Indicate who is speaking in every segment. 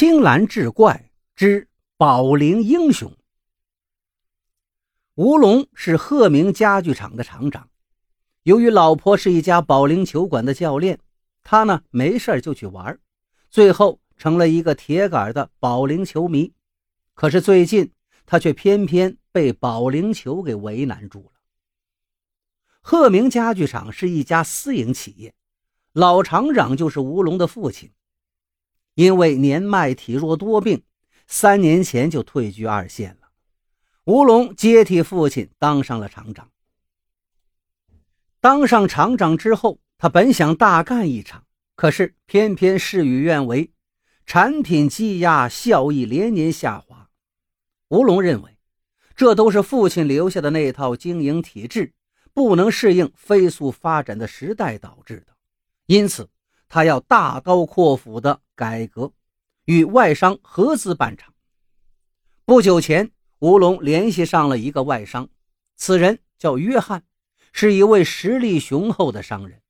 Speaker 1: 青蓝志怪之保龄英雄。吴龙是鹤鸣家具厂的厂长，由于老婆是一家保龄球馆的教练，他呢没事就去玩，最后成了一个铁杆的保龄球迷。可是最近他却偏偏被保龄球给为难住了。鹤鸣家具厂是一家私营企业，老厂长就是吴龙的父亲。因为年迈体弱多病，三年前就退居二线了。吴龙接替父亲当上了厂长。当上厂长之后，他本想大干一场，可是偏偏事与愿违，产品积压，效益连年下滑。吴龙认为，这都是父亲留下的那套经营体制不能适应飞速发展的时代导致的，因此。他要大刀阔斧的改革，与外商合资办厂。不久前，吴龙联系上了一个外商，此人叫约翰，是一位实力雄厚的商人。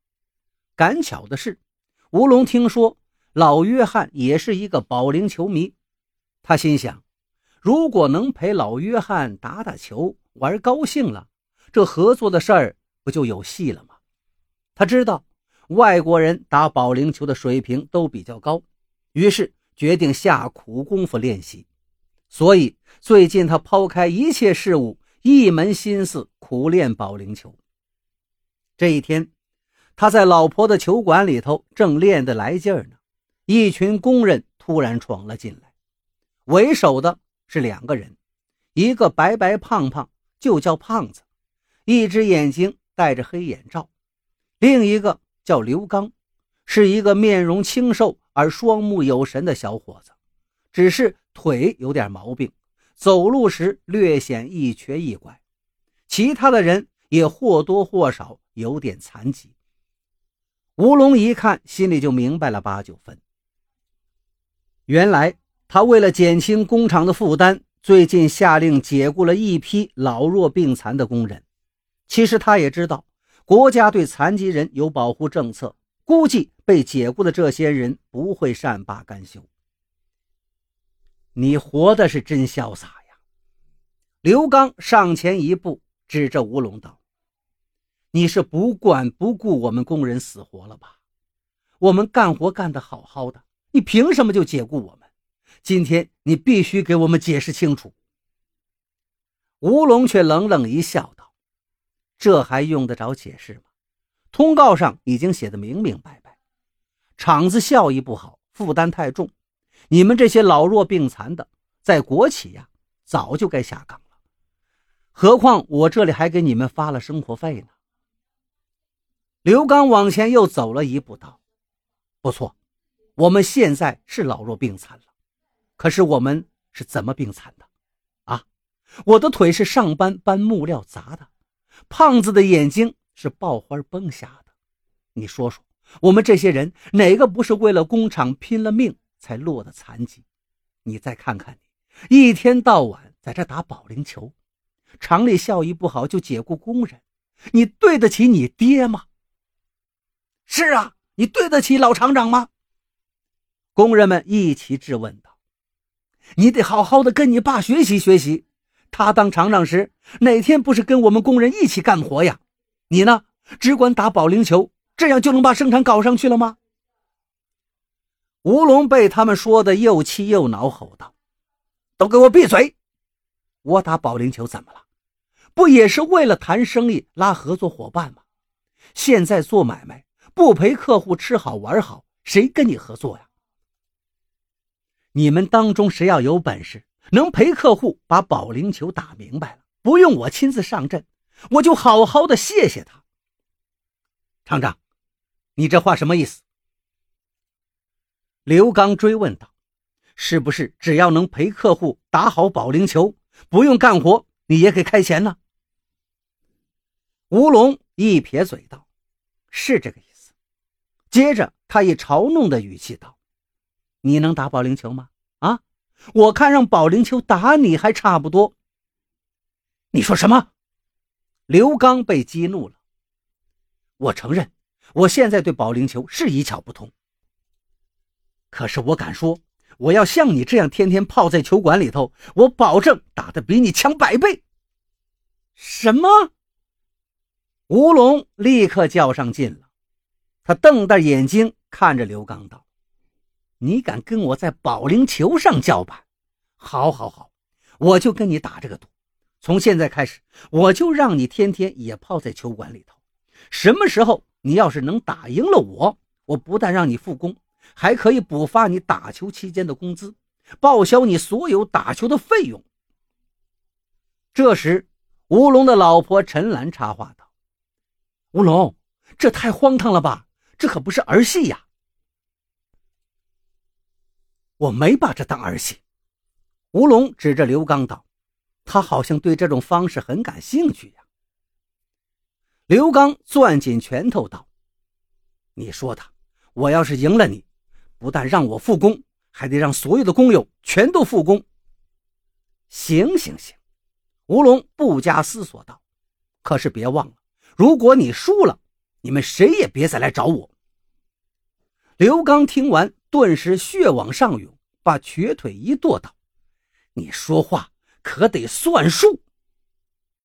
Speaker 1: 赶巧的是，吴龙听说老约翰也是一个保龄球迷，他心想，如果能陪老约翰打打球，玩高兴了，这合作的事儿不就有戏了吗？他知道。外国人打保龄球的水平都比较高，于是决定下苦功夫练习。所以最近他抛开一切事物，一门心思苦练保龄球。这一天，他在老婆的球馆里头正练得来劲儿呢，一群工人突然闯了进来。为首的是两个人，一个白白胖胖，就叫胖子，一只眼睛戴着黑眼罩；另一个。叫刘刚，是一个面容清瘦而双目有神的小伙子，只是腿有点毛病，走路时略显一瘸一拐。其他的人也或多或少有点残疾。吴龙一看，心里就明白了八九分。原来他为了减轻工厂的负担，最近下令解雇了一批老弱病残的工人。其实他也知道。国家对残疾人有保护政策，估计被解雇的这些人不会善罢甘休。你活的是真潇洒呀！刘刚上前一步，指着吴龙道：“你是不管不顾我们工人死活了吧？我们干活干得好好的，你凭什么就解雇我们？今天你必须给我们解释清楚。”吴龙却冷冷一笑。这还用得着解释吗？通告上已经写的明明白白，厂子效益不好，负担太重，你们这些老弱病残的，在国企呀，早就该下岗了。何况我这里还给你们发了生活费呢。刘刚往前又走了一步，道：“不错，我们现在是老弱病残了，可是我们是怎么病残的？啊，我的腿是上班搬木料砸的。”胖子的眼睛是爆花崩瞎的，你说说，我们这些人哪个不是为了工厂拼了命才落的残疾？你再看看你，一天到晚在这打保龄球，厂里效益不好就解雇工人，你对得起你爹吗？是啊，你对得起老厂长吗？工人们一起质问道：“你得好好的跟你爸学习学习。”他当厂长时，哪天不是跟我们工人一起干活呀？你呢，只管打保龄球，这样就能把生产搞上去了吗？吴龙被他们说的又气又恼，吼道：“都给我闭嘴！我打保龄球怎么了？不也是为了谈生意、拉合作伙伴吗？现在做买卖不陪客户吃好玩好，谁跟你合作呀？你们当中谁要有本事？”能陪客户把保龄球打明白了，不用我亲自上阵，我就好好的谢谢他。厂长，你这话什么意思？刘刚追问道：“是不是只要能陪客户打好保龄球，不用干活，你也给开钱呢？”吴龙一撇嘴道：“是这个意思。”接着他以嘲弄的语气道：“你能打保龄球吗？”啊我看让保龄球打你还差不多。你说什么？刘刚被激怒了。我承认，我现在对保龄球是一窍不通。可是我敢说，我要像你这样天天泡在球馆里头，我保证打得比你强百倍。”什么？吴龙立刻较上劲了，他瞪大眼睛看着刘刚道：“你敢跟我在保龄球上叫板？好，好，好，我就跟你打这个赌。从现在开始，我就让你天天也泡在球馆里头。什么时候你要是能打赢了我，我不但让你复工，还可以补发你打球期间的工资，报销你所有打球的费用。”这时，吴龙的老婆陈兰插话道。吴龙，这太荒唐了吧！这可不是儿戏呀！我没把这当儿戏。吴龙指着刘刚道：“他好像对这种方式很感兴趣呀。”刘刚攥紧拳头道：“你说的，我要是赢了你，不但让我复工，还得让所有的工友全都复工。”行行行，吴龙不加思索道：“可是别忘了。”如果你输了，你们谁也别再来找我。刘刚听完，顿时血往上涌，把瘸腿一跺道：“你说话可得算数。”